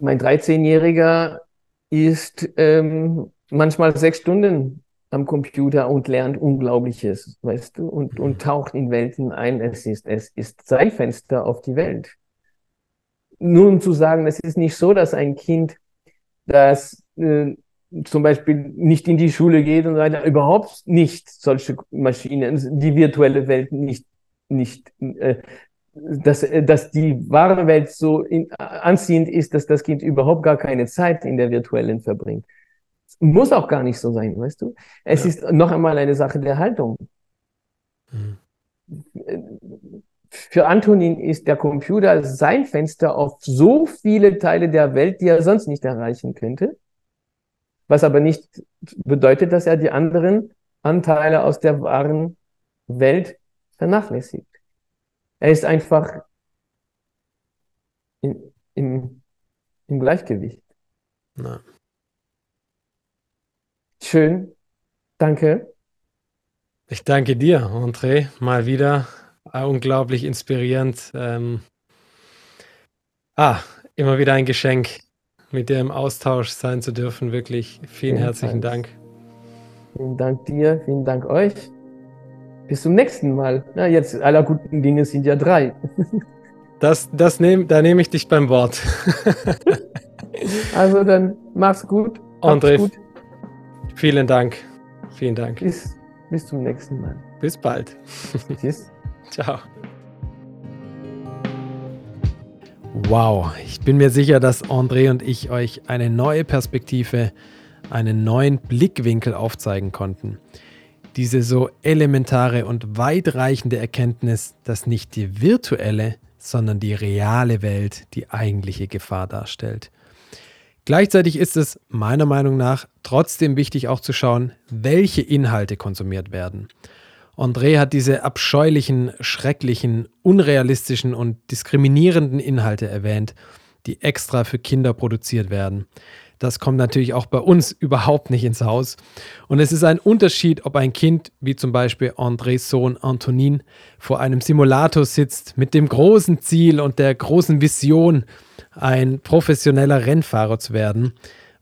Mein 13-Jähriger ist ähm, manchmal sechs Stunden am Computer und lernt Unglaubliches, weißt du, und, und taucht in Welten ein. Es ist, es ist sein Fenster auf die Welt nur um zu sagen, es ist nicht so, dass ein Kind, das äh, zum Beispiel nicht in die Schule geht und so weiter, überhaupt nicht solche Maschinen, die virtuelle Welt nicht, nicht äh, dass, dass die wahre Welt so in, anziehend ist, dass das Kind überhaupt gar keine Zeit in der virtuellen verbringt. muss auch gar nicht so sein, weißt du? Es ja. ist noch einmal eine Sache der Haltung. Mhm. Für Antonin ist der Computer sein Fenster auf so viele Teile der Welt, die er sonst nicht erreichen könnte. Was aber nicht bedeutet, dass er die anderen Anteile aus der wahren Welt vernachlässigt. Er ist einfach in, im, im Gleichgewicht. Na. Schön. Danke. Ich danke dir, André. Mal wieder unglaublich inspirierend. Ähm, ah, immer wieder ein Geschenk, mit dir im Austausch sein zu dürfen. Wirklich vielen vielen herzlichen Dank. Vielen Dank dir, vielen Dank euch. Bis zum nächsten Mal. Na, jetzt aller guten Dinge sind ja drei. *laughs* Das, das nehm, da nehme ich dich beim Wort. *laughs* also dann mach's gut. André, gut. vielen Dank. Vielen Dank. Bis, bis zum nächsten Mal. Bis bald. Tschüss. *laughs* *laughs* Ciao. Wow, ich bin mir sicher, dass André und ich euch eine neue Perspektive, einen neuen Blickwinkel aufzeigen konnten. Diese so elementare und weitreichende Erkenntnis, dass nicht die virtuelle, sondern die reale Welt die eigentliche Gefahr darstellt. Gleichzeitig ist es meiner Meinung nach trotzdem wichtig auch zu schauen, welche Inhalte konsumiert werden. André hat diese abscheulichen, schrecklichen, unrealistischen und diskriminierenden Inhalte erwähnt, die extra für Kinder produziert werden. Das kommt natürlich auch bei uns überhaupt nicht ins Haus. Und es ist ein Unterschied, ob ein Kind, wie zum Beispiel Andrés Sohn Antonin, vor einem Simulator sitzt mit dem großen Ziel und der großen Vision, ein professioneller Rennfahrer zu werden,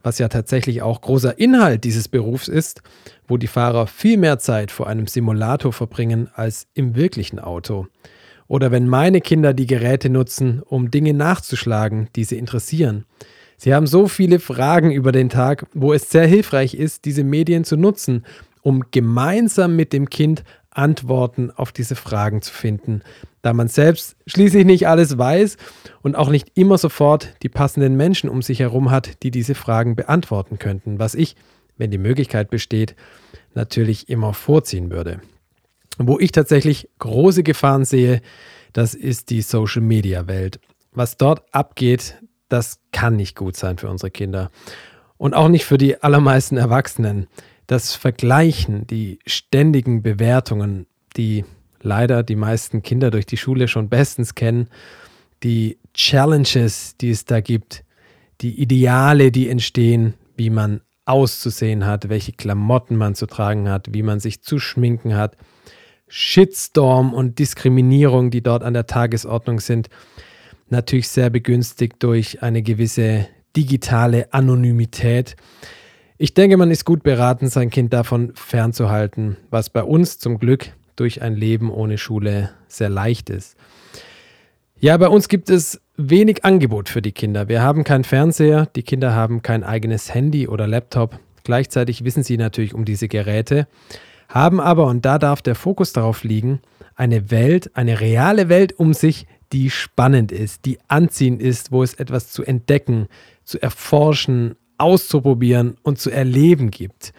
was ja tatsächlich auch großer Inhalt dieses Berufs ist, wo die Fahrer viel mehr Zeit vor einem Simulator verbringen als im wirklichen Auto. Oder wenn meine Kinder die Geräte nutzen, um Dinge nachzuschlagen, die sie interessieren. Sie haben so viele Fragen über den Tag, wo es sehr hilfreich ist, diese Medien zu nutzen, um gemeinsam mit dem Kind Antworten auf diese Fragen zu finden, da man selbst schließlich nicht alles weiß und auch nicht immer sofort die passenden Menschen um sich herum hat, die diese Fragen beantworten könnten, was ich, wenn die Möglichkeit besteht, natürlich immer vorziehen würde. Wo ich tatsächlich große Gefahren sehe, das ist die Social-Media-Welt. Was dort abgeht, das kann nicht gut sein für unsere Kinder. Und auch nicht für die allermeisten Erwachsenen. Das Vergleichen, die ständigen Bewertungen, die leider die meisten Kinder durch die Schule schon bestens kennen, die Challenges, die es da gibt, die Ideale, die entstehen, wie man auszusehen hat, welche Klamotten man zu tragen hat, wie man sich zu schminken hat, Shitstorm und Diskriminierung, die dort an der Tagesordnung sind natürlich sehr begünstigt durch eine gewisse digitale Anonymität. Ich denke, man ist gut beraten, sein Kind davon fernzuhalten, was bei uns zum Glück durch ein Leben ohne Schule sehr leicht ist. Ja, bei uns gibt es wenig Angebot für die Kinder. Wir haben keinen Fernseher, die Kinder haben kein eigenes Handy oder Laptop. Gleichzeitig wissen sie natürlich um diese Geräte, haben aber, und da darf der Fokus darauf liegen, eine Welt, eine reale Welt um sich, die spannend ist, die anziehend ist, wo es etwas zu entdecken, zu erforschen, auszuprobieren und zu erleben gibt.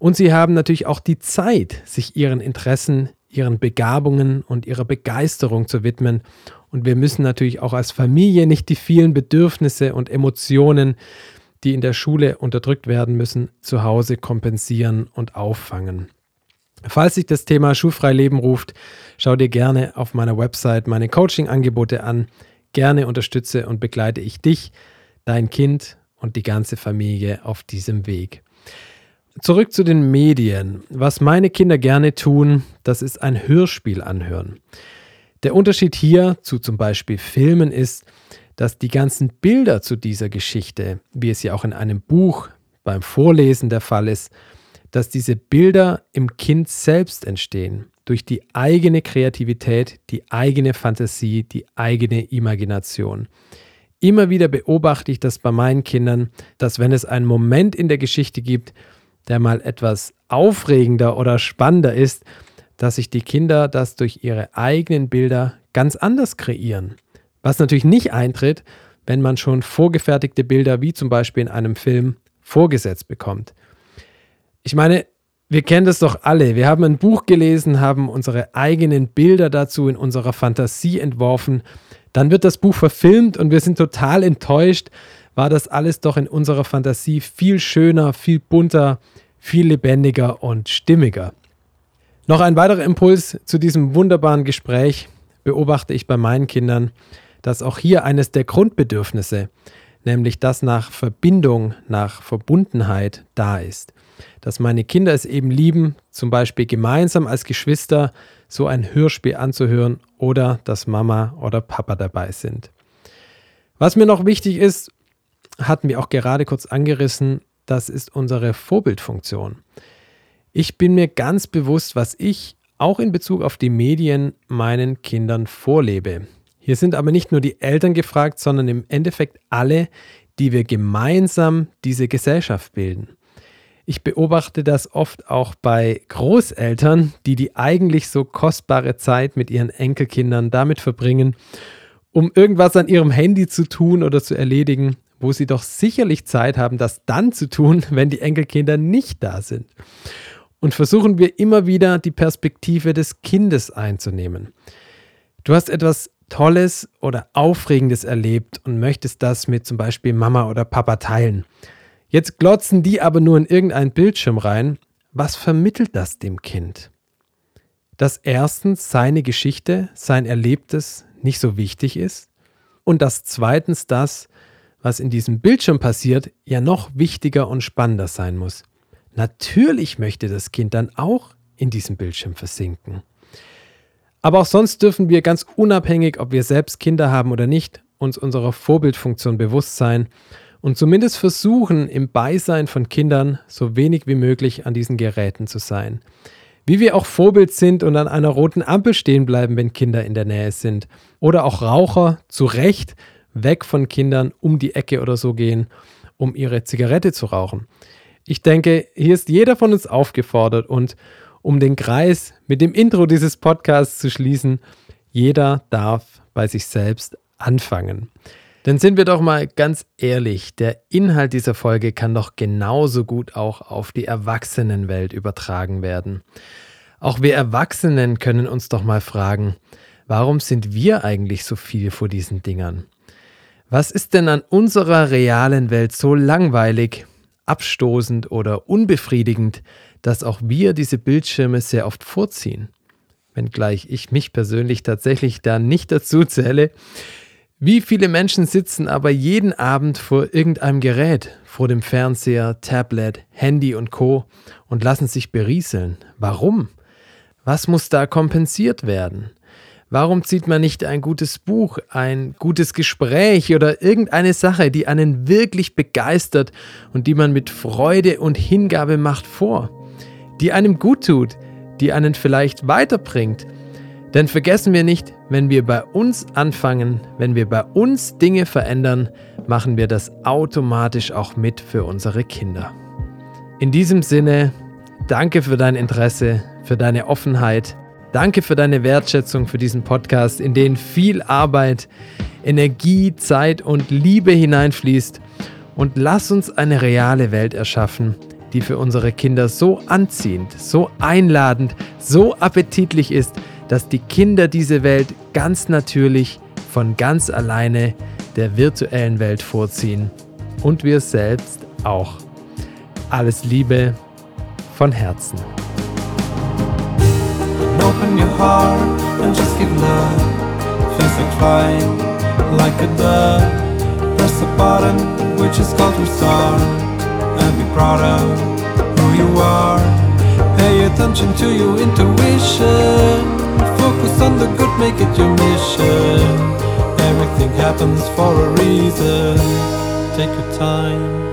Und sie haben natürlich auch die Zeit, sich ihren Interessen, ihren Begabungen und ihrer Begeisterung zu widmen. Und wir müssen natürlich auch als Familie nicht die vielen Bedürfnisse und Emotionen, die in der Schule unterdrückt werden müssen, zu Hause kompensieren und auffangen. Falls sich das Thema Schulfrei Leben ruft, schau dir gerne auf meiner Website meine Coaching-Angebote an. Gerne unterstütze und begleite ich dich, dein Kind und die ganze Familie auf diesem Weg. Zurück zu den Medien. Was meine Kinder gerne tun, das ist ein Hörspiel anhören. Der Unterschied hier zu zum Beispiel Filmen ist, dass die ganzen Bilder zu dieser Geschichte, wie es ja auch in einem Buch beim Vorlesen der Fall ist, dass diese Bilder im Kind selbst entstehen, durch die eigene Kreativität, die eigene Fantasie, die eigene Imagination. Immer wieder beobachte ich das bei meinen Kindern, dass wenn es einen Moment in der Geschichte gibt, der mal etwas aufregender oder spannender ist, dass sich die Kinder das durch ihre eigenen Bilder ganz anders kreieren. Was natürlich nicht eintritt, wenn man schon vorgefertigte Bilder wie zum Beispiel in einem Film vorgesetzt bekommt. Ich meine, wir kennen das doch alle. Wir haben ein Buch gelesen, haben unsere eigenen Bilder dazu in unserer Fantasie entworfen. Dann wird das Buch verfilmt und wir sind total enttäuscht. War das alles doch in unserer Fantasie viel schöner, viel bunter, viel lebendiger und stimmiger. Noch ein weiterer Impuls zu diesem wunderbaren Gespräch beobachte ich bei meinen Kindern, dass auch hier eines der Grundbedürfnisse, nämlich das nach Verbindung, nach Verbundenheit da ist dass meine Kinder es eben lieben, zum Beispiel gemeinsam als Geschwister so ein Hörspiel anzuhören oder dass Mama oder Papa dabei sind. Was mir noch wichtig ist, hatten wir auch gerade kurz angerissen, das ist unsere Vorbildfunktion. Ich bin mir ganz bewusst, was ich auch in Bezug auf die Medien meinen Kindern vorlebe. Hier sind aber nicht nur die Eltern gefragt, sondern im Endeffekt alle, die wir gemeinsam diese Gesellschaft bilden. Ich beobachte das oft auch bei Großeltern, die die eigentlich so kostbare Zeit mit ihren Enkelkindern damit verbringen, um irgendwas an ihrem Handy zu tun oder zu erledigen, wo sie doch sicherlich Zeit haben, das dann zu tun, *laughs* wenn die Enkelkinder nicht da sind. Und versuchen wir immer wieder die Perspektive des Kindes einzunehmen. Du hast etwas Tolles oder Aufregendes erlebt und möchtest das mit zum Beispiel Mama oder Papa teilen. Jetzt glotzen die aber nur in irgendeinen Bildschirm rein. Was vermittelt das dem Kind? Dass erstens seine Geschichte, sein Erlebtes nicht so wichtig ist und dass zweitens das, was in diesem Bildschirm passiert, ja noch wichtiger und spannender sein muss. Natürlich möchte das Kind dann auch in diesem Bildschirm versinken. Aber auch sonst dürfen wir ganz unabhängig, ob wir selbst Kinder haben oder nicht, uns unserer Vorbildfunktion bewusst sein und zumindest versuchen, im Beisein von Kindern so wenig wie möglich an diesen Geräten zu sein. Wie wir auch Vorbild sind und an einer roten Ampel stehen bleiben, wenn Kinder in der Nähe sind. Oder auch Raucher zu Recht weg von Kindern um die Ecke oder so gehen, um ihre Zigarette zu rauchen. Ich denke, hier ist jeder von uns aufgefordert und um den Kreis mit dem Intro dieses Podcasts zu schließen, jeder darf bei sich selbst anfangen. Denn sind wir doch mal ganz ehrlich, der Inhalt dieser Folge kann doch genauso gut auch auf die Erwachsenenwelt übertragen werden. Auch wir Erwachsenen können uns doch mal fragen, warum sind wir eigentlich so viel vor diesen Dingern? Was ist denn an unserer realen Welt so langweilig, abstoßend oder unbefriedigend, dass auch wir diese Bildschirme sehr oft vorziehen? Wenngleich ich mich persönlich tatsächlich da nicht dazu zähle, wie viele Menschen sitzen aber jeden Abend vor irgendeinem Gerät, vor dem Fernseher, Tablet, Handy und Co. und lassen sich berieseln? Warum? Was muss da kompensiert werden? Warum zieht man nicht ein gutes Buch, ein gutes Gespräch oder irgendeine Sache, die einen wirklich begeistert und die man mit Freude und Hingabe macht vor? Die einem gut tut, die einen vielleicht weiterbringt denn vergessen wir nicht, wenn wir bei uns anfangen, wenn wir bei uns Dinge verändern, machen wir das automatisch auch mit für unsere Kinder. In diesem Sinne, danke für dein Interesse, für deine Offenheit, danke für deine Wertschätzung für diesen Podcast, in den viel Arbeit, Energie, Zeit und Liebe hineinfließt. Und lass uns eine reale Welt erschaffen, die für unsere Kinder so anziehend, so einladend, so appetitlich ist, dass die Kinder diese Welt ganz natürlich von ganz alleine der virtuellen Welt vorziehen und wir selbst auch. Alles Liebe von Herzen. Open your heart and just give love. Feels like flying like a dove. Press the button which is called restart and be proud of who you are. Pay attention to your intuition. Focus on the good, make it your mission. Everything happens for a reason. Take your time.